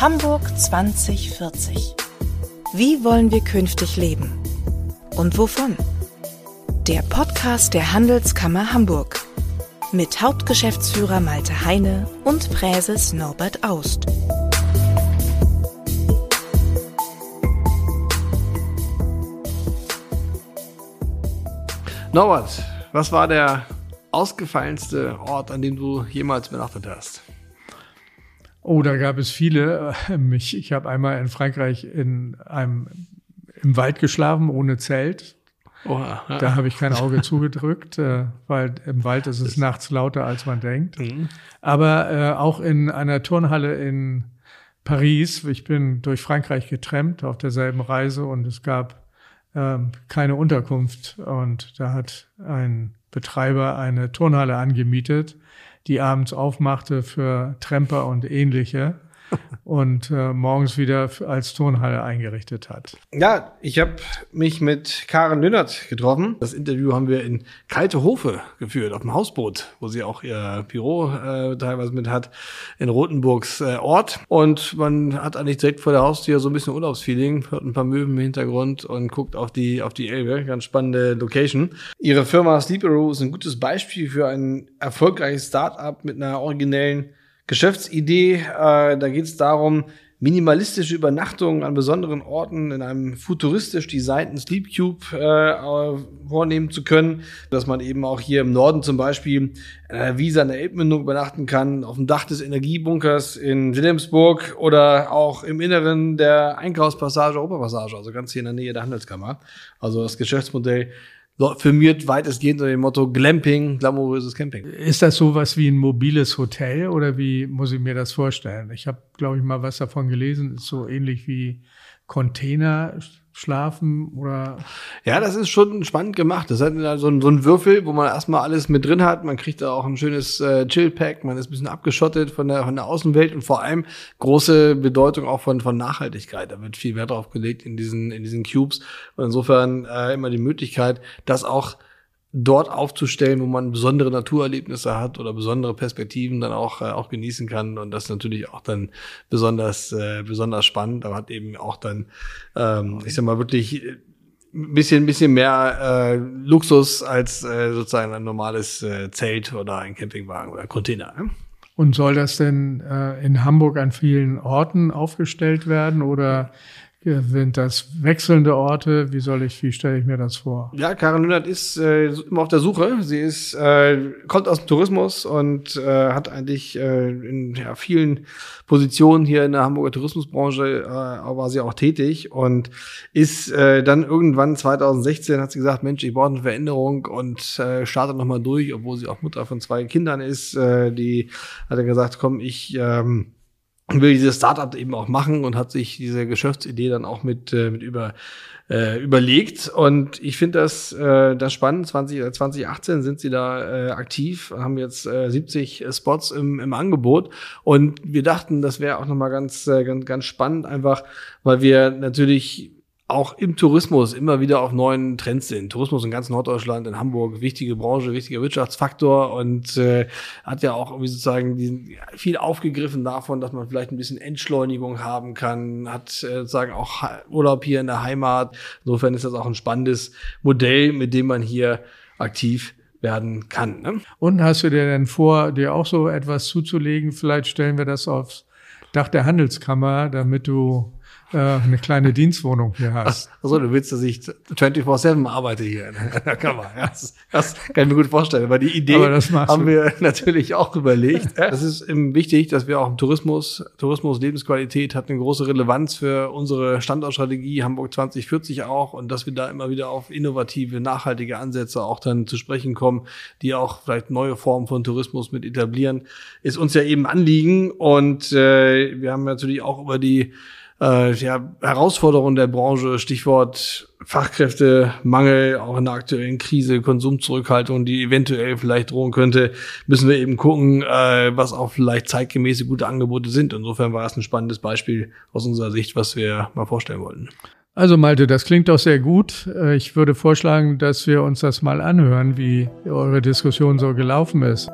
Hamburg 2040. Wie wollen wir künftig leben? Und wovon? Der Podcast der Handelskammer Hamburg. Mit Hauptgeschäftsführer Malte Heine und Präses Norbert Aust. Norbert, was war der ausgefallenste Ort, an dem du jemals übernachtet hast? Oh, da gab es viele. Ich, ich habe einmal in Frankreich in einem im Wald geschlafen ohne Zelt. Oha, ja. Da habe ich kein Auge zugedrückt, äh, weil im Wald ist es nachts lauter, als man denkt. Mhm. Aber äh, auch in einer Turnhalle in Paris. Ich bin durch Frankreich getrennt auf derselben Reise und es gab äh, keine Unterkunft. Und da hat ein Betreiber eine Turnhalle angemietet, die abends aufmachte für Tremper und ähnliche und äh, morgens wieder als Turnhalle eingerichtet hat. Ja, ich habe mich mit Karen Lünnert getroffen. Das Interview haben wir in Kalte Hofe geführt, auf dem Hausboot, wo sie auch ihr Büro äh, teilweise mit hat, in Rothenburgs äh, Ort. Und man hat eigentlich direkt vor der Haustür so ein bisschen Urlaubsfeeling, hört ein paar Möwen im Hintergrund und guckt auf die, auf die Elbe. Ganz spannende Location. Ihre Firma Sleeperoo ist ein gutes Beispiel für ein erfolgreiches Startup mit einer originellen Geschäftsidee. Äh, da geht es darum, minimalistische Übernachtungen an besonderen Orten in einem futuristisch designten Sleep Cube äh, vornehmen zu können, dass man eben auch hier im Norden zum Beispiel äh, Wiese an der Elbmündung übernachten kann, auf dem Dach des Energiebunkers in Wilhelmsburg oder auch im Inneren der Einkaufspassage, Europapassage, also ganz hier in der Nähe der Handelskammer. Also das Geschäftsmodell firmiert weitestgehend unter dem Motto Glamping, glamouröses Camping. Ist das sowas wie ein mobiles Hotel oder wie muss ich mir das vorstellen? Ich habe, glaube ich, mal was davon gelesen, ist so ähnlich wie Container schlafen oder? Ja, das ist schon spannend gemacht. Das hat so ein, so ein Würfel, wo man erstmal alles mit drin hat. Man kriegt da auch ein schönes äh, Chill-Pack. Man ist ein bisschen abgeschottet von der, von der Außenwelt und vor allem große Bedeutung auch von, von Nachhaltigkeit. Da wird viel Wert drauf gelegt in diesen, in diesen Cubes. Und insofern äh, immer die Möglichkeit, dass auch dort aufzustellen, wo man besondere Naturerlebnisse hat oder besondere Perspektiven dann auch, äh, auch genießen kann. Und das natürlich auch dann besonders, äh, besonders spannend, aber hat eben auch dann, ähm, ich sag mal, wirklich ein bisschen, bisschen mehr äh, Luxus als äh, sozusagen ein normales äh, Zelt oder ein Campingwagen oder Container. Ne? Und soll das denn äh, in Hamburg an vielen Orten aufgestellt werden oder sind das wechselnde Orte? Wie soll ich, wie stelle ich mir das vor? Ja, Karin Lünnert ist äh, immer auf der Suche. Sie ist, äh, kommt aus dem Tourismus und äh, hat eigentlich äh, in ja, vielen Positionen hier in der Hamburger Tourismusbranche äh, war sie auch tätig und ist äh, dann irgendwann 2016 hat sie gesagt, Mensch, ich brauche eine Veränderung und äh, startet nochmal durch, obwohl sie auch Mutter von zwei Kindern ist. Äh, die hat dann gesagt, komm, ich ähm, will dieses Startup eben auch machen und hat sich diese Geschäftsidee dann auch mit, äh, mit über, äh, überlegt. Und ich finde das, äh, das spannend. 20, 2018 sind sie da äh, aktiv, haben jetzt äh, 70 Spots im, im Angebot. Und wir dachten, das wäre auch nochmal ganz, äh, ganz, ganz spannend, einfach, weil wir natürlich auch im Tourismus immer wieder auf neuen Trends sind. Tourismus in ganz Norddeutschland, in Hamburg, wichtige Branche, wichtiger Wirtschaftsfaktor und äh, hat ja auch irgendwie sozusagen diesen, viel aufgegriffen davon, dass man vielleicht ein bisschen Entschleunigung haben kann, hat äh, sozusagen auch Urlaub hier in der Heimat. Insofern ist das auch ein spannendes Modell, mit dem man hier aktiv werden kann. Ne? Und hast du dir denn vor, dir auch so etwas zuzulegen? Vielleicht stellen wir das aufs Dach der Handelskammer, damit du äh, eine kleine Dienstwohnung hier hast. Also du willst, dass ich 24-7 arbeite hier in der Kammer. Das, das kann ich mir gut vorstellen. Aber die Idee Aber haben wir natürlich auch überlegt. Es ist wichtig, dass wir auch im Tourismus, Tourismus Lebensqualität hat eine große Relevanz für unsere Standortstrategie Hamburg 2040 auch und dass wir da immer wieder auf innovative, nachhaltige Ansätze auch dann zu sprechen kommen, die auch vielleicht neue Formen von Tourismus mit etablieren, ist uns ja eben Anliegen und äh, wir haben natürlich auch über die äh, ja, Herausforderungen der Branche, Stichwort Fachkräftemangel, auch in der aktuellen Krise, Konsumzurückhaltung, die eventuell vielleicht drohen könnte, müssen wir eben gucken, äh, was auch vielleicht zeitgemäße gute Angebote sind. Insofern war es ein spannendes Beispiel aus unserer Sicht, was wir mal vorstellen wollten. Also Malte, das klingt doch sehr gut. Äh, ich würde vorschlagen, dass wir uns das mal anhören, wie eure Diskussion so gelaufen ist.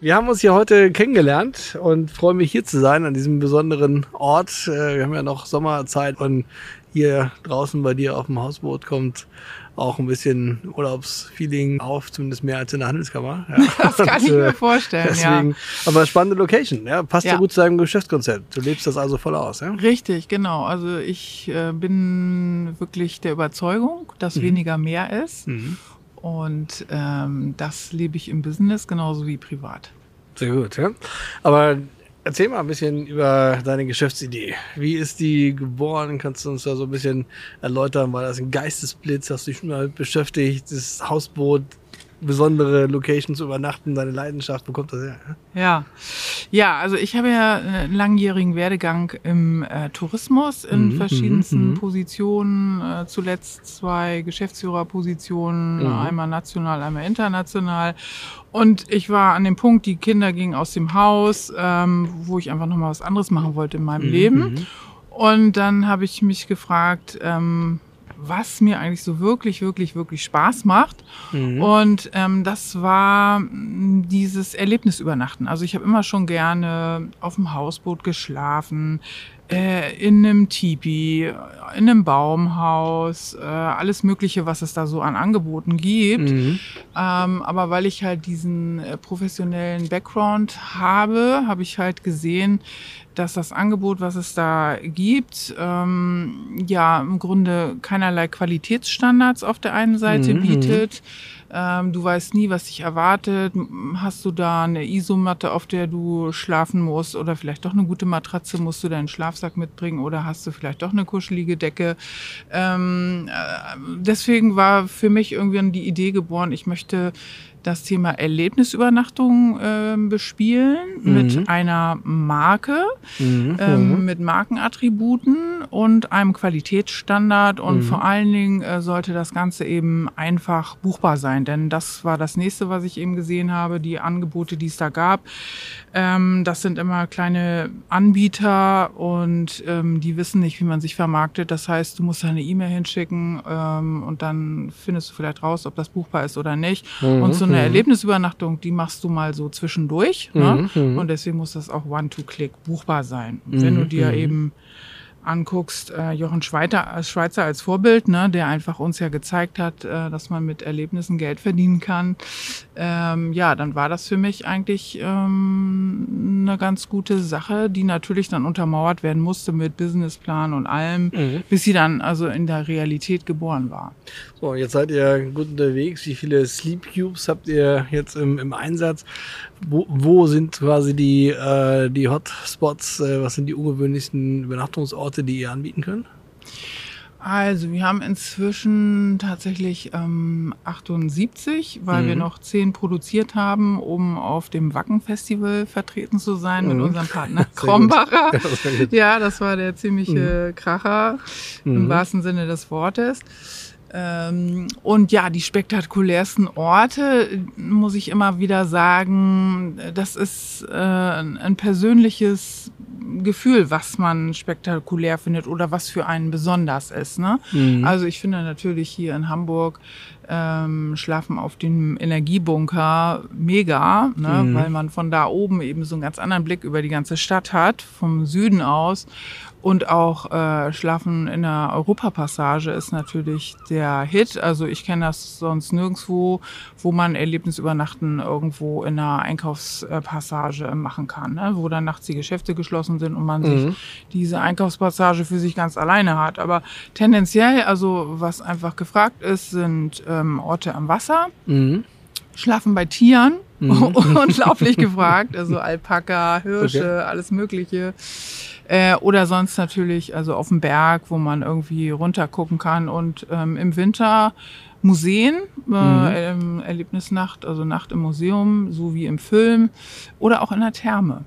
Wir haben uns hier heute kennengelernt und freue mich hier zu sein an diesem besonderen Ort. Äh, wir haben ja noch Sommerzeit und hier draußen bei dir auf dem Hausboot kommt auch ein bisschen Urlaubsfeeling auf, zumindest mehr als in der Handelskammer. Ja. Das kann ich mir vorstellen, deswegen, ja. Aber spannende Location, ja, passt ja. ja gut zu deinem Geschäftskonzept. Du lebst das also voll aus, ja? Richtig, genau. Also ich äh, bin wirklich der Überzeugung, dass mhm. weniger mehr ist. Mhm. Und ähm, das lebe ich im Business genauso wie privat. Sehr gut, ja. Aber Erzähl mal ein bisschen über deine Geschäftsidee. Wie ist die geboren? Kannst du uns da so ein bisschen erläutern? War das ein Geistesblitz? Hast du dich schon mal beschäftigt? Das Hausboot, besondere Locations übernachten, deine Leidenschaft, wo kommt das her? Ja, ja, also ich habe ja einen langjährigen Werdegang im äh, Tourismus in mhm, verschiedensten mhm, mhm. Positionen, äh, zuletzt zwei Geschäftsführerpositionen, mhm. einmal national, einmal international. Und ich war an dem Punkt, die Kinder gingen aus dem Haus, ähm, wo ich einfach nochmal was anderes machen wollte in meinem mhm, Leben. Mhm. Und dann habe ich mich gefragt, ähm, was mir eigentlich so wirklich, wirklich, wirklich Spaß macht. Mhm. Und ähm, das war mm, dieses Erlebnisübernachten. Also ich habe immer schon gerne auf dem Hausboot geschlafen, äh, in einem Tipi, in einem Baumhaus, äh, alles Mögliche, was es da so an Angeboten gibt. Mhm. Ähm, aber weil ich halt diesen äh, professionellen Background habe, habe ich halt gesehen, dass das Angebot, was es da gibt, ähm, ja im Grunde keinerlei Qualitätsstandards auf der einen Seite mhm. bietet. Ähm, du weißt nie, was dich erwartet. Hast du da eine Isomatte, auf der du schlafen musst oder vielleicht doch eine gute Matratze, musst du deinen Schlafsack mitbringen oder hast du vielleicht doch eine kuschelige Decke. Ähm, äh, deswegen war für mich irgendwann die Idee geboren, ich möchte das Thema Erlebnisübernachtung äh, bespielen mhm. mit einer Marke, mhm. ähm, mhm. mit Markenattributen und einem Qualitätsstandard und mhm. vor allen Dingen äh, sollte das Ganze eben einfach buchbar sein, denn das war das nächste, was ich eben gesehen habe, die Angebote, die es da gab. Ähm, das sind immer kleine Anbieter und ähm, die wissen nicht, wie man sich vermarktet. Das heißt, du musst da eine E-Mail hinschicken ähm, und dann findest du vielleicht raus, ob das buchbar ist oder nicht. Mhm. Und so eine eine mhm. Erlebnisübernachtung, die machst du mal so zwischendurch. Ne? Mhm. mhm. Und deswegen muss das auch One-to-Click buchbar sein. Mhm. Wenn du dir mhm. eben anguckst, äh, Jochen Schweizer, äh, Schweizer als Vorbild, ne, der einfach uns ja gezeigt hat, äh, dass man mit Erlebnissen Geld verdienen kann, ähm, ja, dann war das für mich eigentlich ähm, eine ganz gute Sache, die natürlich dann untermauert werden musste mit Businessplan und allem, mhm. bis sie dann also in der Realität geboren war. So, jetzt seid ihr gut unterwegs. Wie viele Sleep Cubes habt ihr jetzt im, im Einsatz? Wo, wo sind quasi die, äh, die Hotspots? Äh, was sind die ungewöhnlichsten Übernachtungsorte, die ihr anbieten könnt? Also wir haben inzwischen tatsächlich ähm, 78, weil mhm. wir noch 10 produziert haben, um auf dem Wacken-Festival vertreten zu sein mhm. mit unserem Partner Krombacher. ja, das war der ziemliche mhm. Kracher im mhm. wahrsten Sinne des Wortes. Ähm, und ja, die spektakulärsten Orte, muss ich immer wieder sagen, das ist äh, ein persönliches Gefühl, was man spektakulär findet oder was für einen besonders ist. Ne? Mhm. Also ich finde natürlich hier in Hamburg ähm, Schlafen auf dem Energiebunker mega, ne? Mhm. weil man von da oben eben so einen ganz anderen Blick über die ganze Stadt hat, vom Süden aus. Und auch äh, Schlafen in der Europapassage ist natürlich der Hit. Also ich kenne das sonst nirgendwo, wo man Erlebnisübernachten irgendwo in einer Einkaufspassage machen kann, ne? wo dann nachts die Geschäfte geschlossen sind und man mhm. sich diese Einkaufspassage für sich ganz alleine hat. Aber tendenziell, also was einfach gefragt ist, sind ähm, Orte am Wasser. Mhm. Schlafen bei Tieren, mhm. unglaublich gefragt, also Alpaka, Hirsche, okay. alles Mögliche. Äh, oder sonst natürlich, also auf dem Berg, wo man irgendwie runter gucken kann. Und ähm, im Winter Museen, äh, mhm. Erlebnisnacht, also Nacht im Museum, so wie im Film. Oder auch in der Therme.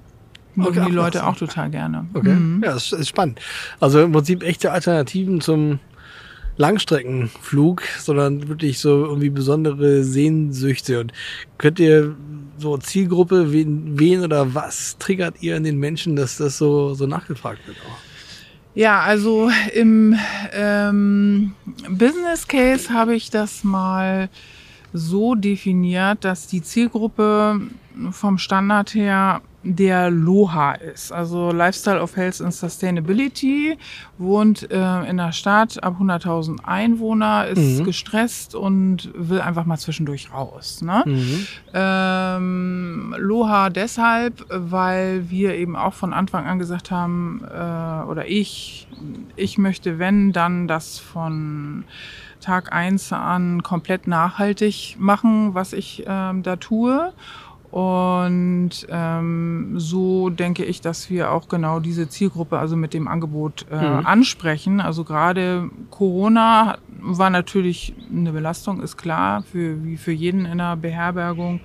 Mögen okay, die Leute auch total gerne. Okay. Mhm. Ja, das ist spannend. Also im Prinzip echte Alternativen zum Langstreckenflug, sondern wirklich so irgendwie besondere Sehnsüchte. Und könnt ihr so Zielgruppe, wen, wen oder was triggert ihr in den Menschen, dass das so, so nachgefragt wird auch? Ja, also im ähm, Business Case habe ich das mal so definiert, dass die Zielgruppe vom Standard her der LOHA ist, also Lifestyle of Health and Sustainability, wohnt äh, in der Stadt ab 100.000 Einwohner, ist mhm. gestresst und will einfach mal zwischendurch raus. Ne? Mhm. Ähm, LOHA deshalb, weil wir eben auch von Anfang an gesagt haben, äh, oder ich, ich möchte, wenn, dann das von Tag eins an komplett nachhaltig machen, was ich ähm, da tue. Und ähm, so denke ich, dass wir auch genau diese Zielgruppe also mit dem Angebot äh, mhm. ansprechen. Also gerade Corona war natürlich eine Belastung, ist klar, für, wie für jeden in der Beherbergung.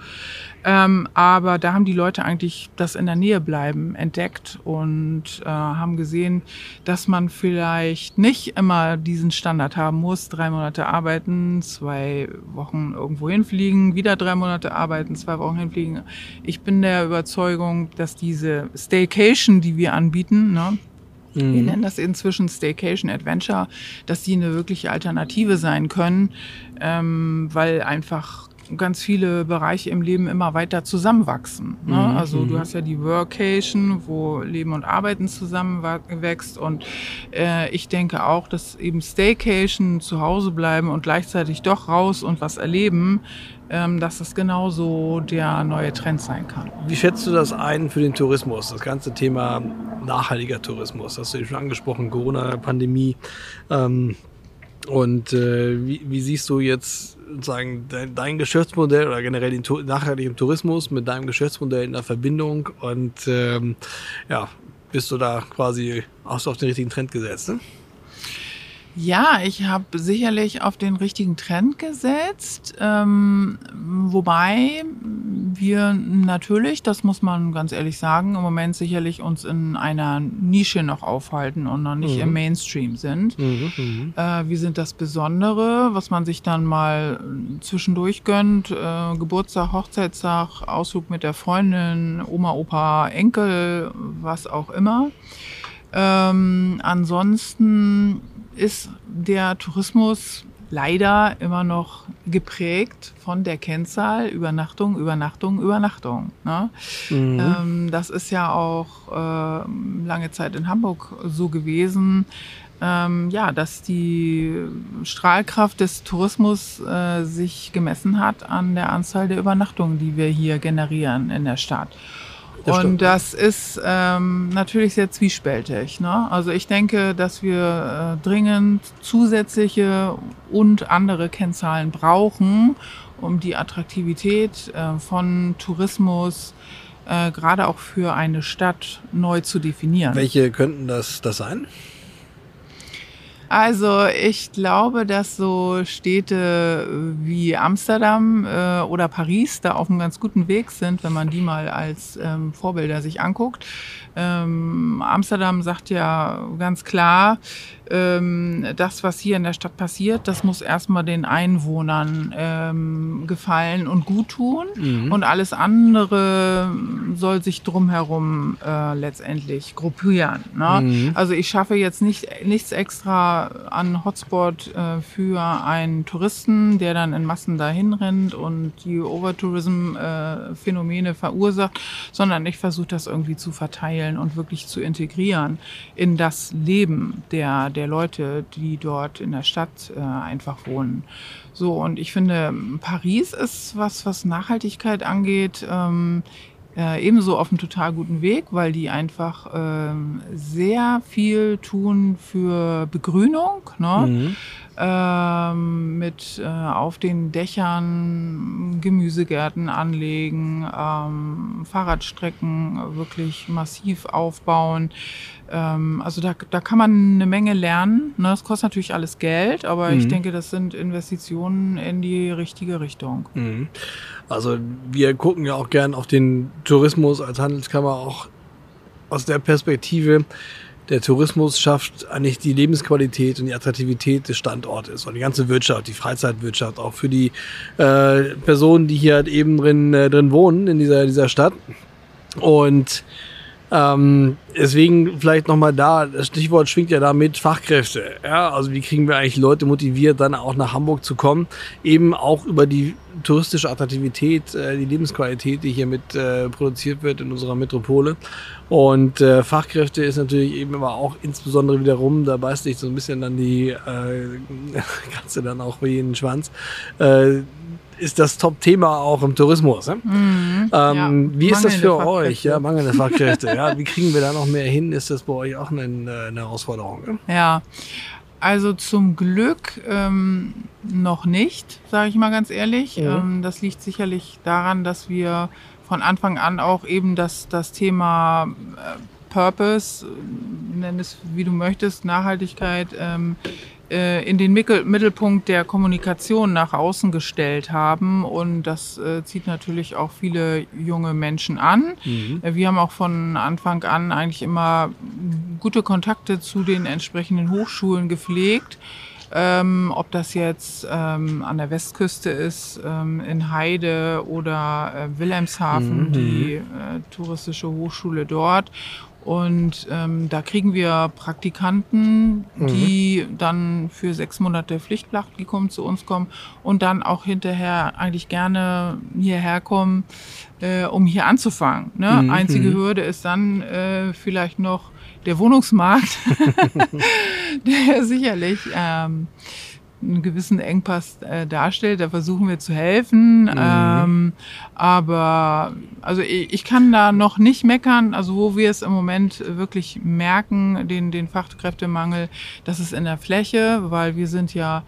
Ähm, aber da haben die Leute eigentlich das in der Nähe bleiben entdeckt und äh, haben gesehen, dass man vielleicht nicht immer diesen Standard haben muss. Drei Monate arbeiten, zwei Wochen irgendwo hinfliegen, wieder drei Monate arbeiten, zwei Wochen hinfliegen. Ich bin der Überzeugung, dass diese Staycation, die wir anbieten, ne, wir mhm. nennen das inzwischen Staycation Adventure, dass die eine wirkliche Alternative sein können, ähm, weil einfach ganz viele Bereiche im Leben immer weiter zusammenwachsen. Ne? Mhm. Also du mhm. hast ja die Workation, wo Leben und Arbeiten zusammenwächst und äh, ich denke auch, dass eben Staycation, zu Hause bleiben und gleichzeitig doch raus und was erleben, ähm, dass das genauso der neue Trend sein kann. Wie schätzt du das ein für den Tourismus, das ganze Thema nachhaltiger Tourismus? Das hast du ja schon angesprochen, Corona-Pandemie. Ähm, und äh, wie, wie, siehst du jetzt sagen dein, dein, Geschäftsmodell oder generell den nachhaltigen Tourismus mit deinem Geschäftsmodell in der Verbindung? Und ähm, ja, bist du da quasi hast du auf den richtigen Trend gesetzt? Ne? Ja, ich habe sicherlich auf den richtigen Trend gesetzt, ähm, wobei wir natürlich, das muss man ganz ehrlich sagen, im Moment sicherlich uns in einer Nische noch aufhalten und noch nicht mhm. im Mainstream sind. Mhm, mhm, äh, wir sind das Besondere, was man sich dann mal zwischendurch gönnt, äh, Geburtstag, Hochzeitstag, Ausflug mit der Freundin, Oma, Opa, Enkel, was auch immer. Ähm, ansonsten ist der Tourismus leider immer noch geprägt von der Kennzahl Übernachtung, Übernachtung, Übernachtung. Ne? Mhm. Ähm, das ist ja auch äh, lange Zeit in Hamburg so gewesen. Ähm, ja, dass die Strahlkraft des Tourismus äh, sich gemessen hat an der Anzahl der Übernachtungen, die wir hier generieren in der Stadt. Das und das ist ähm, natürlich sehr zwiespältig. Ne? Also ich denke, dass wir äh, dringend zusätzliche und andere Kennzahlen brauchen, um die Attraktivität äh, von Tourismus äh, gerade auch für eine Stadt neu zu definieren. Welche könnten das, das sein? Also ich glaube, dass so Städte wie Amsterdam äh, oder Paris da auf einem ganz guten Weg sind, wenn man die mal als ähm, Vorbilder sich anguckt. Ähm, Amsterdam sagt ja ganz klar, ähm, das, was hier in der Stadt passiert, das muss erstmal den Einwohnern ähm, gefallen und gut tun. Mhm. Und alles andere soll sich drumherum äh, letztendlich gruppieren. Ne? Mhm. Also ich schaffe jetzt nicht nichts extra an Hotspot äh, für einen Touristen, der dann in Massen dahin rennt und die Overtourism-Phänomene äh, verursacht, sondern ich versuche das irgendwie zu verteilen und wirklich zu integrieren in das Leben der der Leute, die dort in der Stadt äh, einfach wohnen. So, und ich finde, Paris ist was, was Nachhaltigkeit angeht, ähm, äh, ebenso auf einem total guten Weg, weil die einfach ähm, sehr viel tun für Begrünung. Ne? Mhm. Ähm, mit äh, auf den Dächern Gemüsegärten anlegen, ähm, Fahrradstrecken wirklich massiv aufbauen. Ähm, also da, da kann man eine Menge lernen. Ne? Das kostet natürlich alles Geld, aber mhm. ich denke, das sind Investitionen in die richtige Richtung. Mhm. Also wir gucken ja auch gern auf den Tourismus als Handelskammer auch aus der Perspektive, der Tourismus schafft eigentlich die Lebensqualität und die Attraktivität des Standortes und die ganze Wirtschaft, die Freizeitwirtschaft, auch für die äh, Personen, die hier halt eben drin, äh, drin wohnen in dieser, dieser Stadt. Und Ähm, deswegen vielleicht nochmal da, das Stichwort schwingt ja da mit Fachkräfte. Ja, also wie kriegen wir eigentlich Leute motiviert, dann auch nach Hamburg zu kommen? Eben auch über die touristische Attraktivität, äh, die Lebensqualität, die hier mit äh, produziert wird in unserer Metropole. Und äh, Fachkräfte ist natürlich eben aber auch insbesondere wiederum, da beißt sich so ein bisschen dann die äh, Katze dann auch wie in den Schwanz. Äh, ist das Top-Thema auch im Tourismus. Ne? Mhm, ähm, ja. Wie ist das für euch? Ja, mangelnde Fachkräfte. ja, wie kriegen wir da noch mehr hin? Ist das bei euch auch eine, eine Herausforderung? Ne? Ja, also zum Glück ähm, noch nicht, sage ich mal ganz ehrlich. Mhm. Ähm, das liegt sicherlich daran, dass wir von Anfang an auch eben das, das Thema äh, Purpose, nenn es wie du möchtest, Nachhaltigkeit, ähm, äh, in den Mittelpunkt der Kommunikation nach außen gestellt haben. Und das äh, zieht natürlich auch viele junge Menschen an. Mhm. Äh, wir haben auch von Anfang an eigentlich immer gute Kontakte zu den entsprechenden Hochschulen gepflegt. Ähm, ob das jetzt ähm, an der Westküste ist, ähm, in Heide oder äh, Wilhelmshaven, mhm. die äh, touristische Hochschule dort. Und ähm, da kriegen wir Praktikanten, die mhm. dann für sechs Monate Pflichtpraktikum zu uns kommen und dann auch hinterher eigentlich gerne hierher kommen, äh, um hier anzufangen. Ne? Mhm. Einzige mhm. Hürde ist dann äh, vielleicht noch der Wohnungsmarkt, der sicherlich ähm, einen gewissen Engpass äh, darstellt. Da versuchen wir zu helfen. Mhm. Ähm, aber also ich, ich, kann da noch nicht meckern. Also wo wir es im Moment wirklich merken, den, den Fachkräftemangel, das ist in der Fläche, weil wir sind ja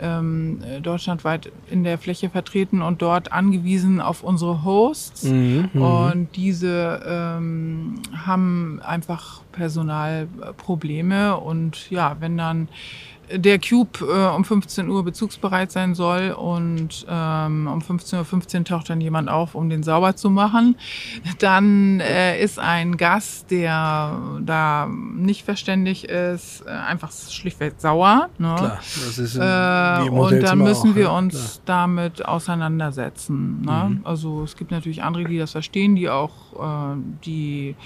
ähm, deutschlandweit in der Fläche vertreten und dort angewiesen auf unsere Hosts. Mhm, mhm. und diese ähm, haben einfach Personalprobleme. Und ja, wenn dann der Cube äh, um 15 Uhr bezugsbereit sein soll und ähm, um 15.15 Uhr taucht dann jemand auf, um den sauber zu machen. Dann äh, ist ein Gast, der da nicht verständig ist, äh, einfach schlichtweg sauer. Ne? Klar, das ist äh, Und dann müssen auch, wir uns klar. damit auseinandersetzen. Ne? Mhm. Also es gibt natürlich andere, die das verstehen, die auch äh, die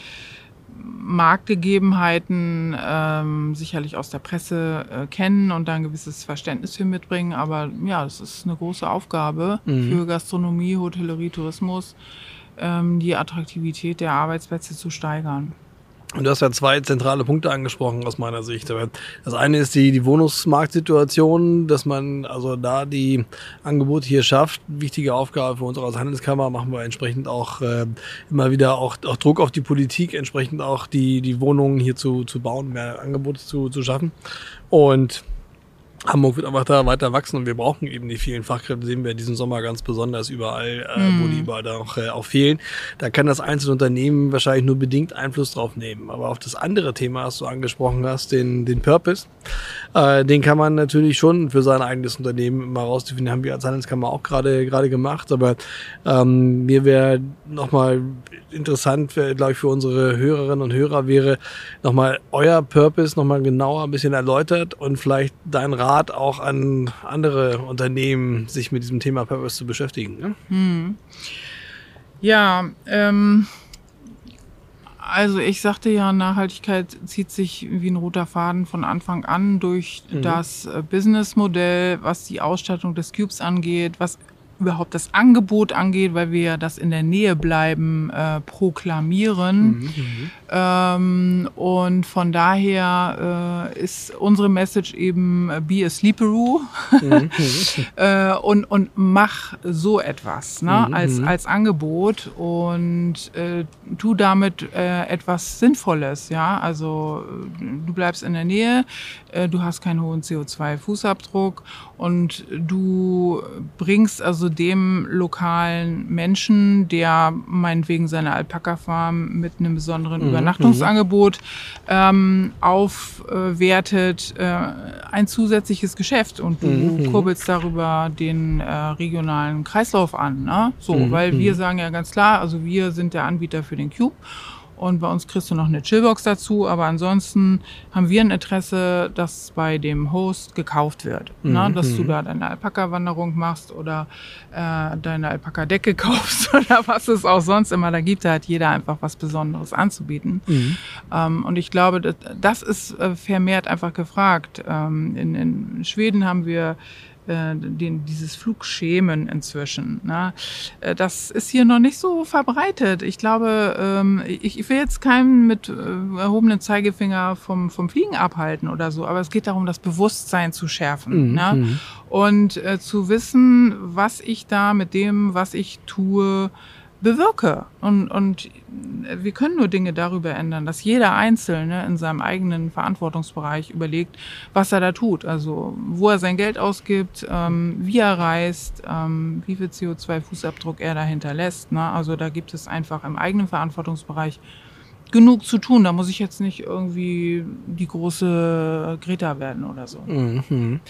Marktgegebenheiten ähm, sicherlich aus der Presse äh, kennen und da ein gewisses Verständnis für mitbringen. Aber ja, es ist eine große Aufgabe mhm. für Gastronomie, Hotellerie, Tourismus, ähm, die Attraktivität der Arbeitsplätze zu steigern. Und du hast ja zwei zentrale Punkte angesprochen aus meiner Sicht. Das eine ist die, die Wohnungsmarktsituation, dass man also da die Angebote hier schafft. Wichtige Aufgabe für uns als Handelskammer machen wir entsprechend auch äh, immer wieder auch, auch Druck auf die Politik, entsprechend auch die, die Wohnungen hier zu, zu bauen, mehr Angebote zu, zu schaffen. Und Hamburg wird einfach da weiter wachsen und wir brauchen eben die vielen Fachkräfte, sehen wir diesen Sommer ganz besonders überall, äh, mhm. wo die überall auch, äh, auch fehlen. Da kann das einzelne Unternehmen wahrscheinlich nur bedingt Einfluss drauf nehmen. Aber auf das andere Thema, was du angesprochen hast, den, den Purpose, äh, den kann man natürlich schon für sein eigenes Unternehmen mal rausdefinieren. Haben wir als Handelskammer auch gerade gerade gemacht. Aber ähm, mir wäre nochmal interessant, glaube ich, für unsere Hörerinnen und Hörer wäre nochmal euer Purpose nochmal genauer ein bisschen erläutert und vielleicht dein Rat auch an andere Unternehmen, sich mit diesem Thema Purpose zu beschäftigen. Ne? Hm. Ja, ähm, also ich sagte ja, Nachhaltigkeit zieht sich wie ein roter Faden von Anfang an durch mhm. das äh, Businessmodell, was die Ausstattung des Cubes angeht, was überhaupt das Angebot angeht, weil wir ja das in der Nähe bleiben äh, proklamieren. Mhm, mhm, ähm, und von daher äh, ist unsere Message eben äh, be a sleeperoo mhm, mhm. äh, und, und mach so etwas ne, mhm, als, als Angebot und äh, tu damit äh, etwas Sinnvolles. Ja, also du bleibst in der Nähe, äh, du hast keinen hohen CO2-Fußabdruck und du bringst also dem lokalen Menschen, der meinetwegen seine Alpaka-Farm mit einem besonderen mhm. Übernachtungsangebot ähm, aufwertet, äh, ein zusätzliches Geschäft und du mhm. kurbelst darüber den äh, regionalen Kreislauf an. Ne? So, mhm. weil wir mhm. sagen ja ganz klar, also wir sind der Anbieter für den Cube Und bei uns kriegst du noch eine Chillbox dazu, aber ansonsten haben wir ein Interesse, dass bei dem Host gekauft wird. Mhm. Ne? Dass du da deine Alpaka-Wanderung machst oder äh, deine Alpaka-Decke kaufst oder was es auch sonst immer da gibt. Da hat jeder einfach was Besonderes anzubieten. Mhm. Ähm, und ich glaube, das, das ist äh, vermehrt einfach gefragt. Ähm, in, in Schweden haben wir äh, den, dieses Flugschemen inzwischen. Ne? Äh, das ist hier noch nicht so verbreitet. Ich glaube, ähm, ich, ich will jetzt keinen mit äh, erhobenen Zeigefinger vom, vom Fliegen abhalten oder so, aber es geht darum, das Bewusstsein zu schärfen. Mhm. Ne? Mhm. Und äh, zu wissen, was ich da mit dem, was ich tue, bewirke. Und, und wir können nur Dinge darüber ändern, dass jeder Einzelne in seinem eigenen Verantwortungsbereich überlegt, was er da tut. Also wo er sein Geld ausgibt, ähm, wie er reist, ähm, wie viel CO2-Fußabdruck er da hinterlässt. Ne? Also da gibt es einfach im eigenen Verantwortungsbereich genug zu tun. Da muss ich jetzt nicht irgendwie die große Greta werden oder so. Mhm.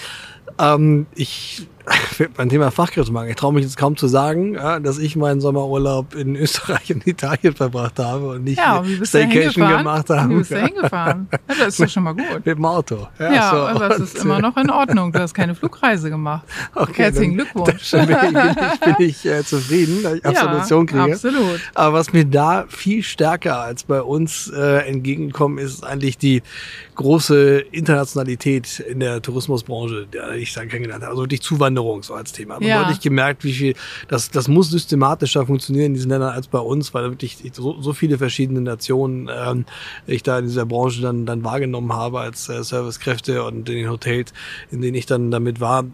Ähm, ich beim Thema Fachkräftemangel, ich traue mich jetzt kaum zu sagen, ja, dass ich meinen Sommerurlaub in Österreich und Italien verbracht habe und nicht ja, Staycation gemacht habe. Wie bist du hingefahren? Ja, das ist doch schon mal gut. Mit dem Auto. Ja, ja so. aber das ist immer noch in Ordnung. Du hast keine Flugreise gemacht. Okay, Herzlichen dann, Glückwunsch. Dann bin ich, bin ich, äh, zufrieden, dass ich Absolution kriege. Absolut. Aber was mir da viel stärker als bei uns äh, entgegenkommen ist, eigentlich die große Internationalität in der Tourismusbranche, der ich dann kennengelernt habe. Also wirklich Zuwanderung so als Thema. Man ja. deutlich gemerkt, wie viel, das, das muss systematischer funktionieren in diesen Ländern als bei uns, weil wirklich so, so viele verschiedene Nationen ähm, ich da in dieser Branche dann, dann wahrgenommen habe als äh, Servicekräfte und in den Hotels, in denen ich dann damit war.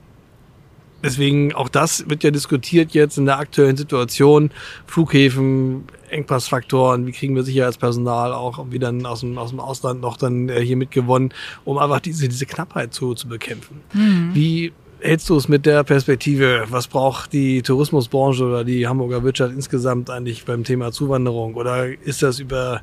Deswegen auch das wird ja diskutiert jetzt in der aktuellen Situation. Flughäfen, Engpassfaktoren, wie kriegen wir Sicherheitspersonal auch wieder aus dem, aus dem Ausland noch dann äh, hier mitgewonnen, um einfach diese, diese Knappheit zu, zu bekämpfen. Mhm. Wie hältst du es mit der Perspektive? Was braucht die Tourismusbranche oder die Hamburger Wirtschaft insgesamt eigentlich beim Thema Zuwanderung? Oder ist das über,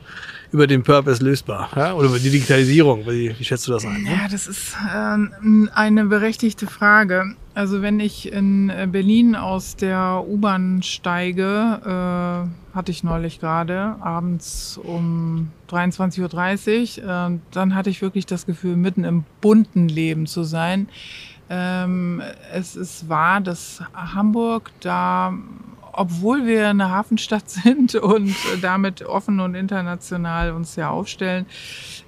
über den Purpose lösbar? Ja? Oder über die Digitalisierung? Wie, wie schätzt du das ein? Ja, das ist äh, eine berechtigte Frage. Also wenn ich in Berlin aus der U-Bahn steige, äh, hatte ich neulich gerade, abends um 23.30 Uhr, äh, dann hatte ich wirklich das Gefühl, mitten im bunten Leben zu sein. Ähm, es ist wahr, dass Hamburg da, obwohl wir eine Hafenstadt sind und damit offen und international uns ja aufstellen,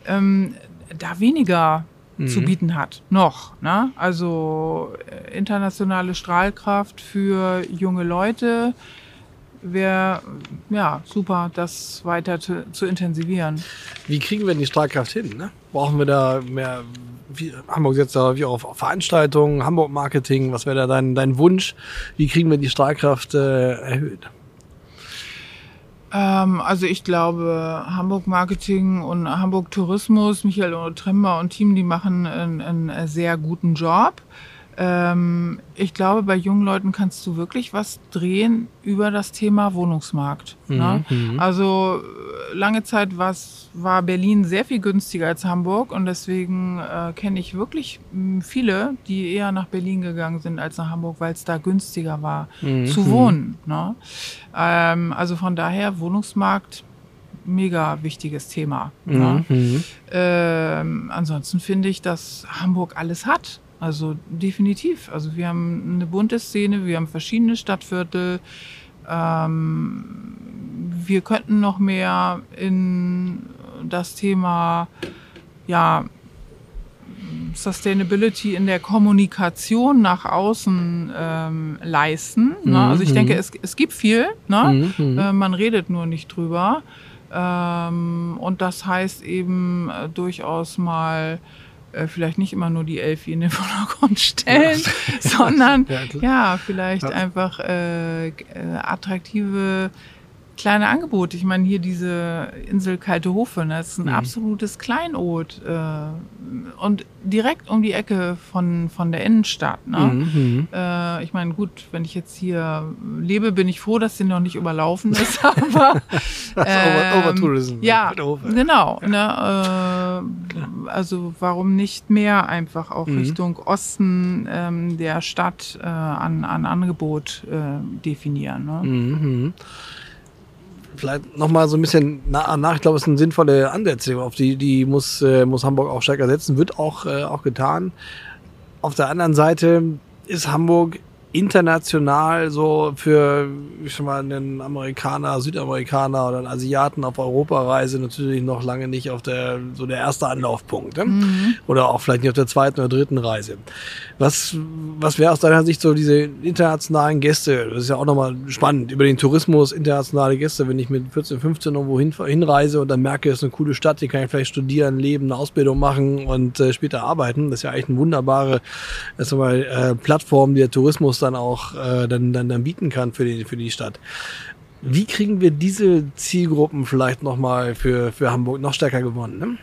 ähm, da weniger mhm. zu bieten hat. Noch. Ne? Also äh, internationale Strahlkraft für junge Leute wäre ja super, das weiter zu, zu, intensivieren. Wie kriegen wir denn die Strahlkraft hin? Ne? Brauchen wir da mehr? Wie, Hamburg setzt da wie auf Veranstaltungen, Hamburg Marketing. Was wäre da dein, dein Wunsch? Wie kriegen wir die Strahlkraft äh, erhöht? Ähm, also ich glaube, Hamburg Marketing und Hamburg Tourismus, Michael Tremmer und Team, die machen einen, einen sehr guten Job. Ähm, ich glaube, bei jungen Leuten kannst du wirklich was drehen über das Thema Wohnungsmarkt. Ne? Mhm. Ne? Also lange Zeit war Berlin sehr viel günstiger als Hamburg und deswegen äh, kenne ich wirklich hm, viele, die eher nach Berlin gegangen sind als nach Hamburg, weil es da günstiger war mhm. zu wohnen. Ne? Ähm, also von daher Wohnungsmarkt mega wichtiges Thema. Ne? Mhm. Ne? Ähm, ansonsten finde ich, dass Hamburg alles hat. Also definitiv. Also wir haben eine bunte Szene, wir haben verschiedene Stadtviertel. Ähm, wir könnten noch mehr in das Thema ja, Sustainability in der Kommunikation nach außen ähm, leisten. Ne? Also ich denke, mhm. es, es gibt viel. Ne? Mhm. Äh, man redet nur nicht drüber. Ähm, und das heißt eben äh, durchaus mal äh, vielleicht nicht immer nur die Elfi in den Vordergrund stellen, ja. sondern ja, ja vielleicht einfach äh, äh attraktive kleine Angebote. Ich meine, hier diese Insel Kalte Hofe, ne, das ist ein mhm. absolutes Kleinod äh, und direkt um die Ecke von, von der Innenstadt. Ne? Mhm. Äh, ich meine, gut, wenn ich jetzt hier lebe, bin ich froh, dass sie noch nicht überlaufen ist, aber ähm, Overtourism. Ja, genau. Ne, äh, also warum nicht mehr einfach auch mhm. Richtung Osten ähm, der Stadt äh, an, an Angebot äh, definieren. Ne? Vielleicht nochmal so ein bisschen nach, nach. Ich glaube, es eine sinnvolle Ansätze, auf die, die muss, äh, muss Hamburg auch stärker setzen, wird auch, äh, auch getan. Auf der anderen Seite ist Hamburg international so für ich sag mal einen Amerikaner, Südamerikaner oder einen Asiaten auf Europareise natürlich noch lange nicht auf der so der erste Anlaufpunkt ne? mhm. oder auch vielleicht nicht auf der zweiten oder dritten Reise. Was was wäre aus deiner Sicht so diese internationalen Gäste? Das ist ja auch nochmal spannend über den Tourismus internationale Gäste. Wenn ich mit 14, 15 irgendwo hin, hinreise und dann merke, es ist eine coole Stadt, die kann ich vielleicht studieren, leben, eine Ausbildung machen und äh, später arbeiten. Das ist ja eigentlich eine wunderbare sag mal, äh, Plattform, die der Tourismus dann auch äh, dann, dann, dann bieten kann für die, für die Stadt. Wie kriegen wir diese Zielgruppen vielleicht nochmal für, für Hamburg noch stärker gewonnen? Ne?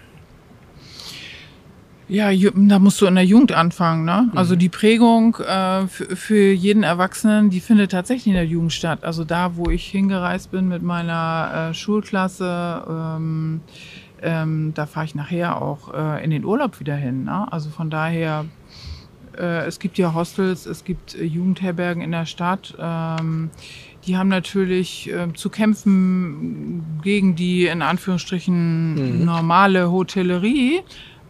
Ja, da musst du in der Jugend anfangen. Ne? Mhm. Also die Prägung äh, für jeden Erwachsenen, die findet tatsächlich in der Jugend statt. Also da, wo ich hingereist bin mit meiner äh, Schulklasse, ähm, ähm, da fahre ich nachher auch äh, in den Urlaub wieder hin. Ne? Also von daher äh, es gibt ja Hostels, es gibt äh, Jugendherbergen in der Stadt. Ähm, die haben natürlich äh, zu kämpfen gegen die in Anführungsstrichen mhm. normale Hotellerie.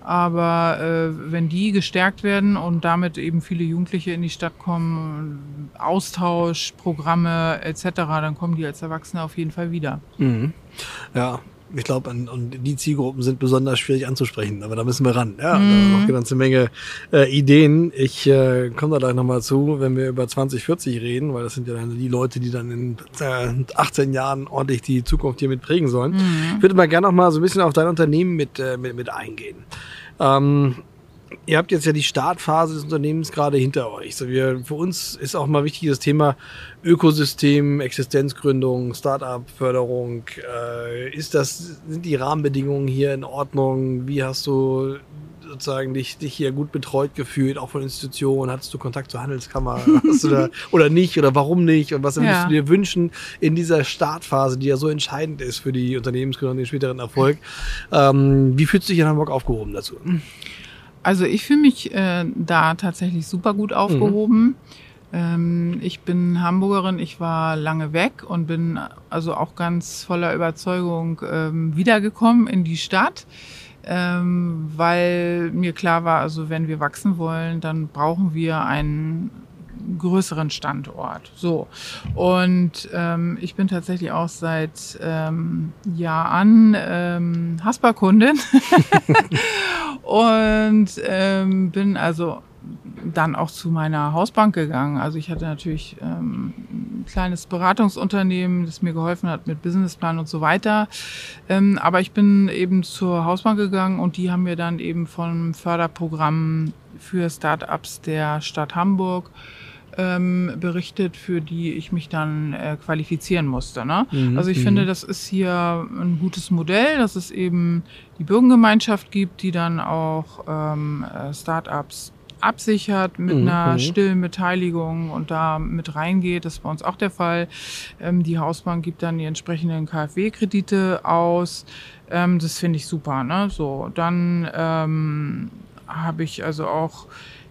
Aber äh, wenn die gestärkt werden und damit eben viele Jugendliche in die Stadt kommen, Austausch, Programme etc., dann kommen die als Erwachsene auf jeden Fall wieder. Mhm. Ja, ich glaube, und die Zielgruppen sind besonders schwierig anzusprechen, aber da müssen wir ran. Ja, mhm. noch eine ganze Menge äh, Ideen. Ich äh, komme da gleich nochmal zu, wenn wir über 2040 reden, weil das sind ja dann die Leute, die dann in äh, 18 Jahren ordentlich die Zukunft hier mit prägen sollen. Mhm. Ich würde mal gerne noch mal so ein bisschen auf dein Unternehmen mit, äh, mit, mit eingehen. Ähm, Ihr habt jetzt ja die Startphase des Unternehmens gerade hinter euch. So wir, für uns ist auch mal wichtig das Thema Ökosystem, Existenzgründung, Startup-Förderung. Äh, ist das, sind die Rahmenbedingungen hier in Ordnung? Wie hast du sozusagen dich, dich hier gut betreut gefühlt, auch von Institutionen? Hattest du Kontakt zur Handelskammer? Da, oder nicht? Oder warum nicht? Und was würdest du dir wünschen in dieser Startphase, die ja so entscheidend ist für die Unternehmensgründung und den späteren Erfolg? Ähm, wie fühlst du dich in Hamburg aufgehoben dazu? Also ich fühle mich äh, da tatsächlich super gut aufgehoben. Mhm. Ähm, ich bin Hamburgerin, ich war lange weg und bin also auch ganz voller Überzeugung ähm, wiedergekommen in die Stadt. Ähm, weil mir klar war, also wenn wir wachsen wollen, dann brauchen wir einen größeren Standort. So. Und ähm, ich bin tatsächlich auch seit ähm, Jahr an ähm, Haspa-Kundin und ähm, bin also dann auch zu meiner Hausbank gegangen. Also ich hatte natürlich ähm, ein kleines Beratungsunternehmen, das mir geholfen hat mit Businessplan und so weiter. Ähm, aber ich bin eben zur Hausbank gegangen und die haben mir dann eben vom Förderprogramm für Startups der Stadt Hamburg ähm, berichtet, für die ich mich dann äh, qualifizieren musste. Ne? Mhm. Also ich mhm. finde, das ist hier ein gutes Modell, dass es eben die Bürgergemeinschaft gibt, die dann auch ähm, äh, Startups absichert mit mhm. einer stillen Beteiligung und da mit reingeht. Das ist bei uns auch der Fall. Ähm, die Hausbank gibt dann die entsprechenden KfW-Kredite aus. Ähm, das finde ich super. Ne? So, dann ähm, habe ich also auch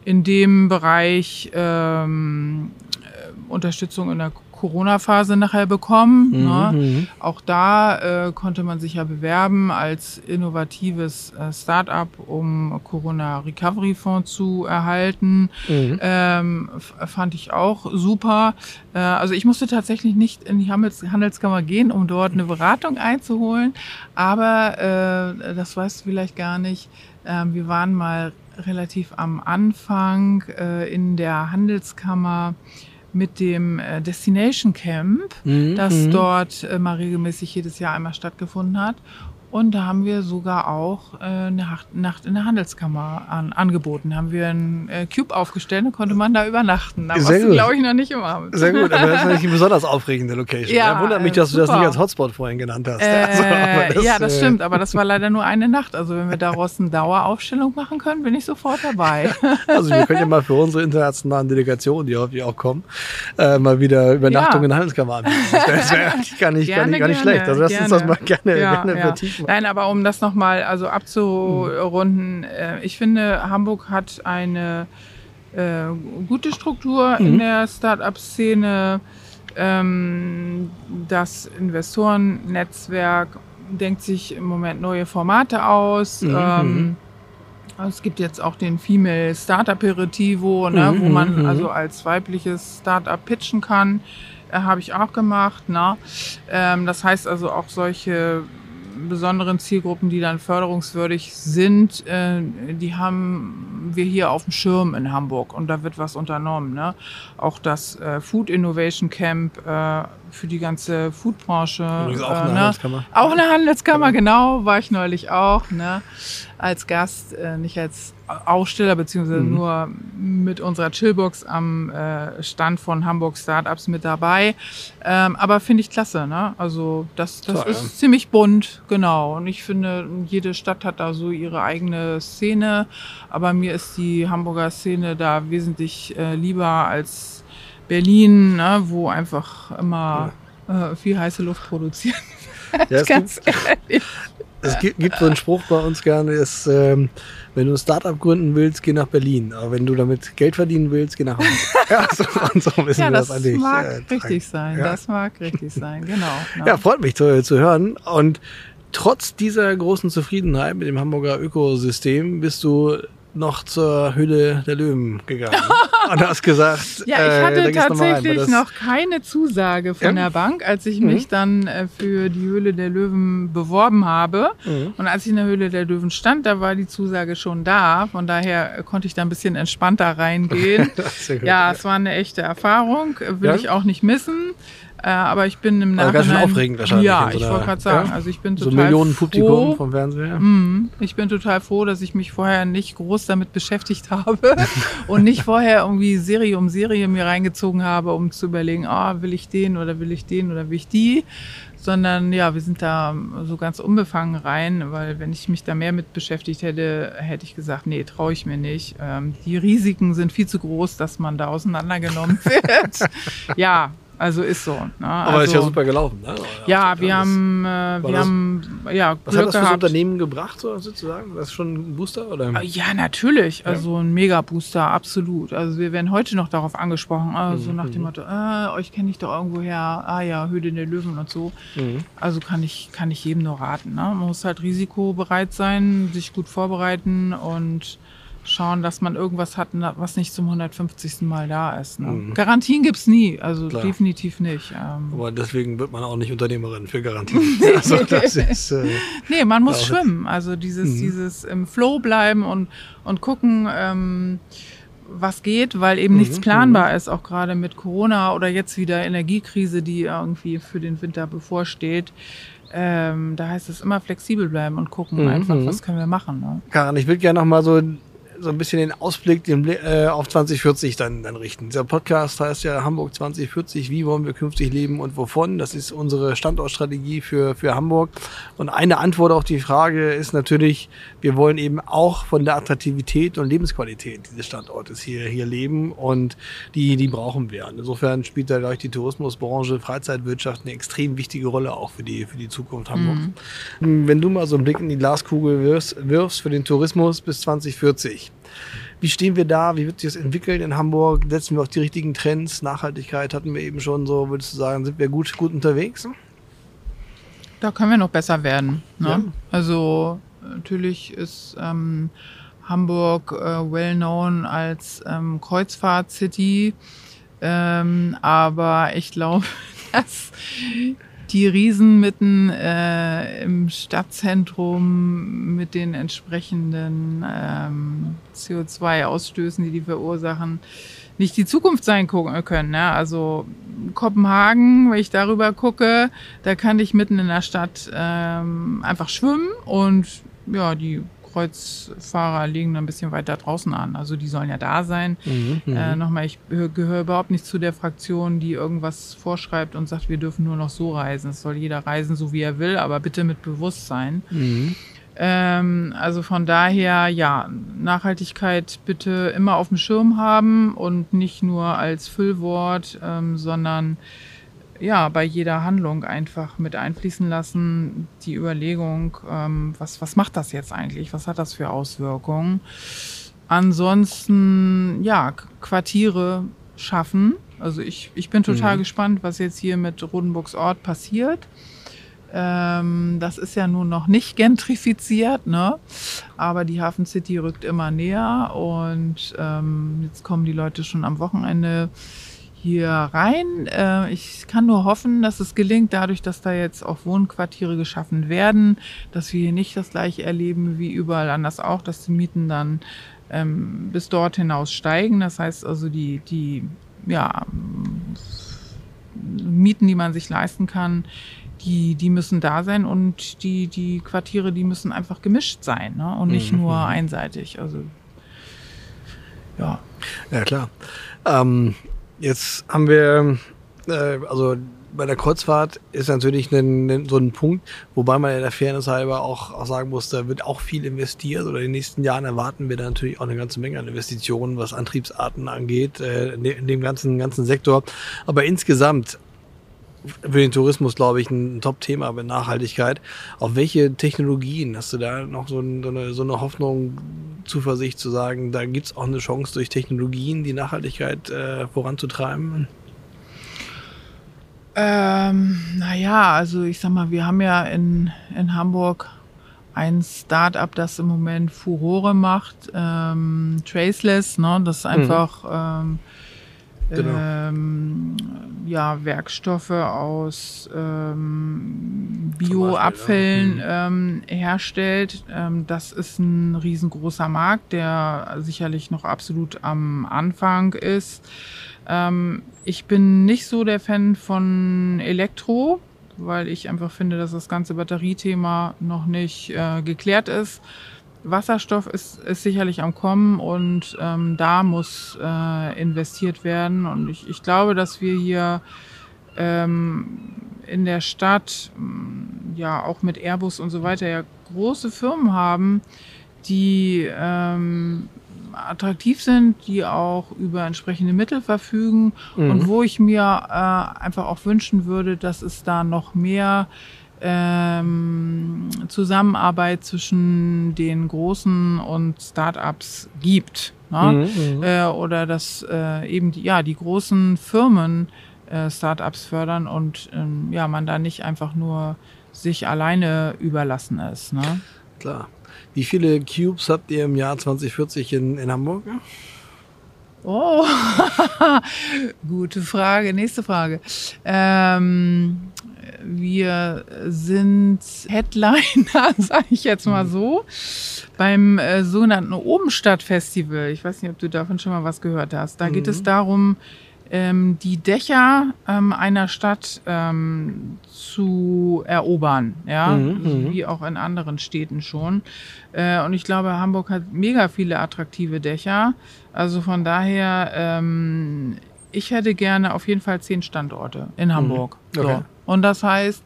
in dem Bereich ähm, äh, Unterstützung in der Corona-Phase nachher bekommen. Mhm. Ne? Auch da äh, konnte man sich ja bewerben als innovatives äh, Start-up, um Corona-Recovery-Fonds zu erhalten. Mhm. Ähm, fand ich auch super. Äh, also ich musste tatsächlich nicht in die Handels Handelskammer gehen, um dort eine Beratung einzuholen. Aber äh, das weißt du vielleicht gar nicht. Ähm, wir waren mal relativ am Anfang äh, in der Handelskammer mit dem äh, Destination Camp, mhm. das mhm. dort äh, mal regelmäßig jedes Jahr einmal stattgefunden hat. Und da haben wir sogar auch äh, eine Nacht in der Handelskammer an, angeboten. Da haben wir einen äh, Cube aufgestellt und konnte man da übernachten. Da warst glaube ich, noch nicht immer. Sehr gut, aber das ist natürlich eine besonders aufregende Location. Ja, ja wundert mich, dass super. du das nicht als Hotspot vorhin genannt hast. Äh, also, das, ja, das äh, stimmt, aber das war leider nur eine Nacht. Also wenn wir daraus eine Daueraufstellung machen können, bin ich sofort dabei. also wir können ja mal für unsere internationalen Delegationen, die hoffentlich auch kommen, äh, mal wieder Übernachtung ja. in der Handelskammer anbieten. Das wäre wär gar, nicht, gerne, gar, nicht, gar nicht schlecht. Also lass uns das mal gerne, ja, gerne vertiefen. Nein, aber um das nochmal also abzurunden, äh, ich finde, Hamburg hat eine äh, gute Struktur mhm. in der Start-up-Szene. Ähm, das Investorennetzwerk denkt sich im Moment neue Formate aus. Mhm. Ähm, mhm. es gibt jetzt auch den Female Startup Aperitivo, ne, mhm, wo man mhm. also als weibliches Startup pitchen kann. Äh, Habe ich auch gemacht. Ne? Ähm, das heißt also auch solche besonderen Zielgruppen, die dann förderungswürdig sind, äh, die haben wir hier auf dem Schirm in Hamburg und da wird was unternommen. Ne? Auch das äh, Food Innovation Camp äh, für die ganze Foodbranche. Auch eine ne? Handelskammer. Auch eine Handelskammer, genau, war ich neulich auch. Ne? Als Gast, äh, nicht als Aussteller, beziehungsweise mhm. nur mit unserer Chillbox am äh, Stand von Hamburg Startups mit dabei. Ähm, aber finde ich klasse, ne? Also das, das Toll, ist ziemlich bunt, genau. Und ich finde, jede Stadt hat da so ihre eigene Szene. Aber mir ist die Hamburger Szene da wesentlich äh, lieber als Berlin, ne? wo einfach immer ja. äh, viel heiße Luft produzieren. Ja, es, Ganz gibt, ehrlich. es gibt, gibt so einen Spruch bei uns gerne, ist ähm, wenn du ein Startup gründen willst, geh nach Berlin. Aber wenn du damit Geld verdienen willst, geh nach Hamburg. ja, so, und so wissen ja, wir das, das eigentlich. mag äh, richtig sein. Ja. Das mag richtig sein, genau. genau. Ja, freut mich zu, zu hören. Und trotz dieser großen Zufriedenheit mit dem Hamburger Ökosystem bist du noch zur Höhle der Löwen gegangen und hast gesagt, ja, ich hatte äh, tatsächlich noch, noch, keine Zusage von ja? der Bank, als ich mhm. mich dann äh, für die Höhle der Löwen beworben habe. Mhm. Und als ich in der Höhle der Löwen stand, da war die Zusage schon da. Von daher konnte ich da ein bisschen entspannter reingehen. ja, es war eine echte Erfahrung, will ja? ich auch nicht missen. Äh, aber ich bin im Nachhinein... Also ganz schön aufregend wahrscheinlich. Ja, ich wollte gerade sagen, ja? also ich bin total So Millionen Publikum vom Fernseher. Mm, ich bin total froh, dass ich mich vorher nicht groß damit beschäftigt habe und nicht vorher irgendwie Serie um Serie mir reingezogen habe, um zu überlegen, ah, will ich den oder will ich den oder will ich die, sondern ja, wir sind da so ganz unbefangen rein, weil wenn ich mich da mehr mit beschäftigt hätte, hätte ich gesagt, nee, traue ich mir nicht. Ähm, die Risiken sind viel zu groß, dass man da auseinandergenommen wird. ja, also ist so. Ne? Aber also, ist ja super gelaufen. Ne? Ja, wir haben, äh, wir das, haben, ja, Was Glück hat das für Unternehmen gebracht, sozusagen? Das ist schon ein Booster? Oder? Äh, ja, natürlich. Ja. Also ein Mega-Booster, absolut. Also wir werden heute noch darauf angesprochen, also mhm. nach dem mhm. Motto, äh, euch kenne ich doch irgendwo her, ah ja, Höhle der Löwen und so. Mhm. Also kann ich, kann ich jedem nur raten. Ne? Man muss halt risikobereit sein, sich gut vorbereiten und schauen, dass man irgendwas hat, was nicht zum 150. Mal da ist. Ne? Mhm. Garantien gibt es nie, also Klar. definitiv nicht. Ähm. Aber deswegen wird man auch nicht Unternehmerin für Garantien. also das ist, äh, nee, man muss schwimmen. Also dieses, mhm. dieses im Flow bleiben und, und gucken, ähm, was geht, weil eben mhm. nichts planbar mhm. ist, auch gerade mit Corona oder jetzt wieder Energiekrise, die irgendwie für den Winter bevorsteht. Ähm, da heißt es immer flexibel bleiben und gucken mhm. einfach, was können wir machen. Ne? Karin, ich würde gerne noch mal so so ein bisschen den Ausblick den, äh, auf 2040 dann, dann richten. Dieser Podcast heißt ja Hamburg 2040, wie wollen wir künftig leben und wovon? Das ist unsere Standortstrategie für, für Hamburg. Und eine Antwort auf die Frage ist natürlich, wir wollen eben auch von der Attraktivität und Lebensqualität dieses Standortes hier, hier leben und die, die brauchen wir. Und insofern spielt da gleich die Tourismusbranche, Freizeitwirtschaft eine extrem wichtige Rolle auch für die, für die Zukunft Hamburgs. Mhm. Wenn du mal so einen Blick in die Glaskugel wirfst, wirfst für den Tourismus bis 2040, wie stehen wir da? Wie wird sich das entwickeln in Hamburg? Setzen wir auf die richtigen Trends? Nachhaltigkeit hatten wir eben schon so, würdest du sagen, sind wir gut, gut unterwegs? Da können wir noch besser werden. Ne? Ja. Also natürlich ist ähm, Hamburg äh, well known als ähm, Kreuzfahrt-City. Ähm, aber ich glaube, dass die Riesen mitten äh, im Stadtzentrum mit den entsprechenden ähm, CO2-Ausstößen, die die verursachen, nicht die Zukunft sein können. Ne? Also Kopenhagen, wenn ich darüber gucke, da kann ich mitten in der Stadt ähm, einfach schwimmen und ja, die Kreuzfahrer liegen ein bisschen weiter draußen an. Also die sollen ja da sein. Mhm, mhm, äh, Nochmal, ich gehöre überhaupt nicht zu der Fraktion, die irgendwas vorschreibt und sagt, wir dürfen nur noch so reisen. Es soll jeder reisen, so wie er will, aber bitte mit Bewusstsein. Mhm. Ähm, also von daher, ja, Nachhaltigkeit bitte immer auf dem Schirm haben und nicht nur als Füllwort, ähm, sondern ja, bei jeder Handlung einfach mit einfließen lassen, die Überlegung, ähm, was, was macht das jetzt eigentlich? Was hat das für Auswirkungen? Ansonsten, ja, Quartiere schaffen, Also ich, ich bin total mhm. gespannt, was jetzt hier mit Rodenburgs Ort passiert. Ähm, das ist ja nun noch nicht gentrifiziert, ne? aber die Hafen City rückt immer näher und ähm, jetzt kommen die Leute schon am Wochenende hier rein. Äh, ich kann nur hoffen, dass es gelingt, dadurch, dass da jetzt auch Wohnquartiere geschaffen werden, dass wir hier nicht das gleiche erleben wie überall anders auch, dass die Mieten dann ähm, bis dort hinaus steigen. Das heißt also, die, die ja, Mieten, die man sich leisten kann, die, die müssen da sein und die, die Quartiere, die müssen einfach gemischt sein ne? und nicht mhm. nur mhm. einseitig. Also ja. Ja, klar. Ähm, jetzt haben wir, äh, also bei der Kreuzfahrt ist natürlich ein, so ein Punkt, wobei man in der Fairness halber auch, auch sagen muss, da wird auch viel investiert oder in den nächsten Jahren erwarten wir da natürlich auch eine ganze Menge an Investitionen, was Antriebsarten angeht, äh, in dem ganzen, ganzen Sektor. Aber insgesamt für den Tourismus, glaube ich, ein Top-Thema mit Nachhaltigkeit. Auf welche Technologien hast du da noch so, eine, so eine Hoffnung, Zuversicht zu sagen, da gibt es auch eine Chance durch Technologien die Nachhaltigkeit äh, voranzutreiben? Ähm, naja, also ich sag mal, wir haben ja in, in Hamburg ein Start-up, das im Moment Furore macht, ähm, Traceless, ne? Das ist einfach mhm. ähm, Genau. Ähm, ja, Werkstoffe aus ähm, Bioabfällen ja. ähm, herstellt. Ähm, das ist ein riesengroßer Markt, der sicherlich noch absolut am Anfang ist. Ähm, ich bin nicht so der Fan von Elektro, weil ich einfach finde, dass das ganze Batteriethema noch nicht äh, geklärt ist. Wasserstoff ist, ist sicherlich am Kommen und ähm, da muss äh, investiert werden. Und ich, ich glaube, dass wir hier ähm, in der Stadt, mm, ja auch mit Airbus und so weiter, ja große Firmen haben, die ähm, attraktiv sind, die auch über entsprechende Mittel verfügen mhm. und wo ich mir äh, einfach auch wünschen würde, dass es da noch mehr ähm, Zusammenarbeit zwischen den großen und Startups gibt. Ne? Mhm, mhm, äh, oder dass äh, eben die, ja, die großen Firmen äh, Startups fördern und ähm, ja, man da nicht einfach nur sich alleine überlassen ist. Ne? Klar. Wie viele Cubes habt ihr im Jahr 2040 in, in Hamburg? Oh, gute Frage. Nächste Frage. Ähm, wir sind Headliner, sage ich jetzt mal so, beim äh, sogenannten Obenstadt-Festival. Ich weiß nicht, ob du davon schon mal was gehört hast. Da mhm. geht es mhm. darum, ähm, die Dächer ähm, einer Stadt ähm, zu erobern, ja, mhm, mhm, wie auch in anderen Städten schon. Äh, und ich glaube, Hamburg hat mega viele attraktive Dächer. Also von daher, ähm, ich hätte gerne auf jeden Fall zehn Standorte in mhm. Hamburg. Mhm. Okay. So. Und das heißt,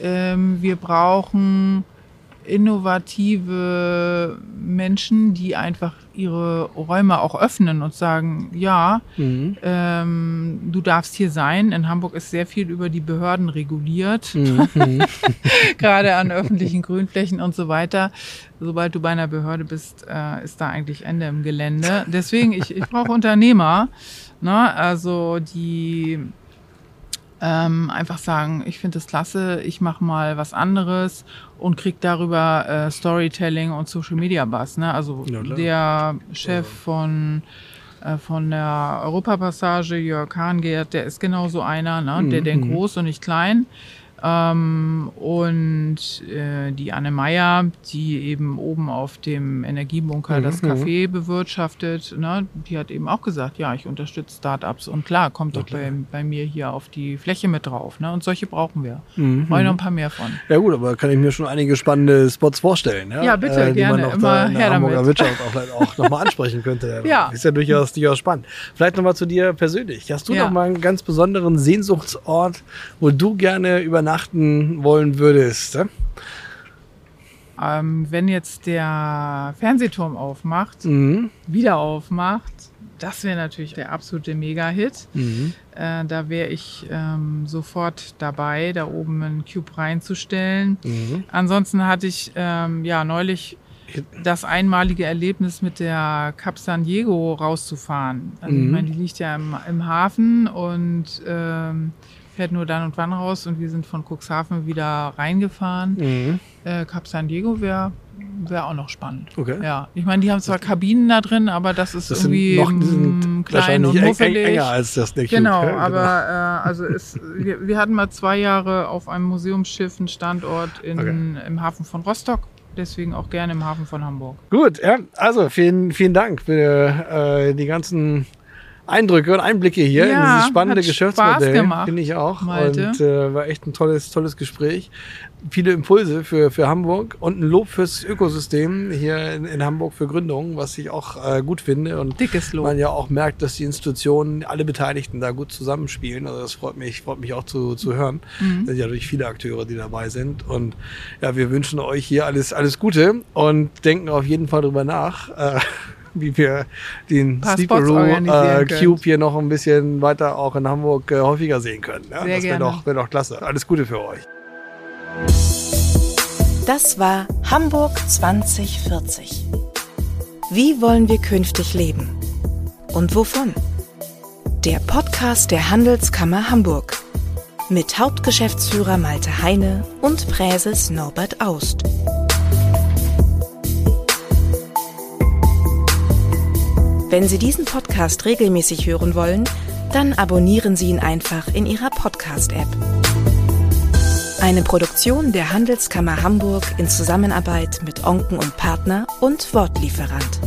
ähm, wir brauchen innovative Menschen, die einfach ihre Räume auch öffnen und sagen, ja, mhm. ähm, du darfst hier sein. In Hamburg ist sehr viel über die Behörden reguliert, mhm. gerade an öffentlichen Grünflächen und so weiter. Sobald du bei einer Behörde bist, äh, ist da eigentlich Ende im Gelände. Deswegen, ich, ich brauche Unternehmer, ne? also die ähm, einfach sagen, ich finde es klasse, ich mache mal was anderes und krieg darüber äh, Storytelling und Social Media Buzz. Ne? Also ja, der Chef von äh, von der Europapassage, Jörg Hahngert, der ist genau so einer, ne? der mhm. denkt mhm. groß und nicht klein. Ähm, und äh, die Anne Meyer, die eben oben auf dem Energiebunker mhm. das. Café bewirtschaftet, ne, die hat eben auch gesagt, ja, ich unterstütze Startups und klar, kommt ja, doch Bei, bei mir hier auf die Fläche mit drauf. Ne? Und solche brauchen wir. Mhm. Wollen noch ein paar mehr von. Ja gut, aber kann ich mir schon einige spannende Spots vorstellen. Ja, ja bitte, äh, die gerne. Man auch immer in der Hamburger damit. Wirtschaft auch, auch nochmal ansprechen könnte. ja. Ist ja durchaus, durchaus spannend. Vielleicht nochmal zu dir persönlich. Hast du ja. noch mal einen ganz besonderen Sehnsuchtsort, wo du gerne übernachten übernachten wollen würdest? Ne? Ähm, wenn jetzt der Fernsehturm aufmacht, mhm. wieder aufmacht, das wäre natürlich der absolute Mega-Hit. Mhm. Äh, da wäre ich ähm, sofort dabei, da oben einen Cube reinzustellen. Mhm. Ansonsten hatte ich ähm, ja neulich das einmalige Erlebnis mit der Cap San Diego rauszufahren. Also mhm. ich meine, die liegt ja im, im Hafen und ähm, fährt nur dann und wann raus und wir sind von Cuxhaven wieder reingefahren. Mhm. Äh, Cap San Diego wäre wäre auch noch spannend. Okay. Ja, ich meine, die haben zwar Kabinen da drin, aber das ist das irgendwie noch, sind klein und muffelig. enger als das der Genau, Cube, aber genau. Äh, also ist, wir, wir, hatten mal zwei Jahre auf einem Museumsschiff einen Standort in, okay. im Hafen von Rostock. Deswegen auch gerne im Hafen von Hamburg. Gut, ja, also vielen, vielen Dank für äh, die ganzen Eindrücke und Einblicke hier ja, in dieses spannende Geschäftsmodell. Finde ich auch. Malte. Und äh, war echt ein tolles, tolles Gespräch. Viele Impulse für, für Hamburg und ein Lob fürs Ökosystem hier in, in Hamburg für Gründungen, was ich auch äh, gut finde. Und Dickes Lob. man ja auch merkt, dass die Institutionen, alle Beteiligten da gut zusammenspielen. Also das freut mich, freut mich auch zu, zu hören. Mhm. Es sind ja durch viele Akteure, die dabei sind. Und ja, wir wünschen euch hier alles, alles Gute und denken auf jeden Fall drüber nach. Äh, wie wir den Sleeperoo äh, Cube hier noch ein bisschen weiter auch in Hamburg äh, häufiger sehen können. Ja? Sehr das wäre doch, wär doch klasse. Alles Gute für euch. Das war Hamburg 2040. Wie wollen wir künftig leben? Und wovon? Der Podcast der Handelskammer Hamburg mit Hauptgeschäftsführer Malte Heine und Präses Norbert Aust. Wenn Sie diesen Podcast regelmäßig hören wollen, dann abonnieren Sie ihn einfach in Ihrer Podcast-App. Eine Produktion der Handelskammer Hamburg in Zusammenarbeit mit Onken und Partner und Wortlieferant.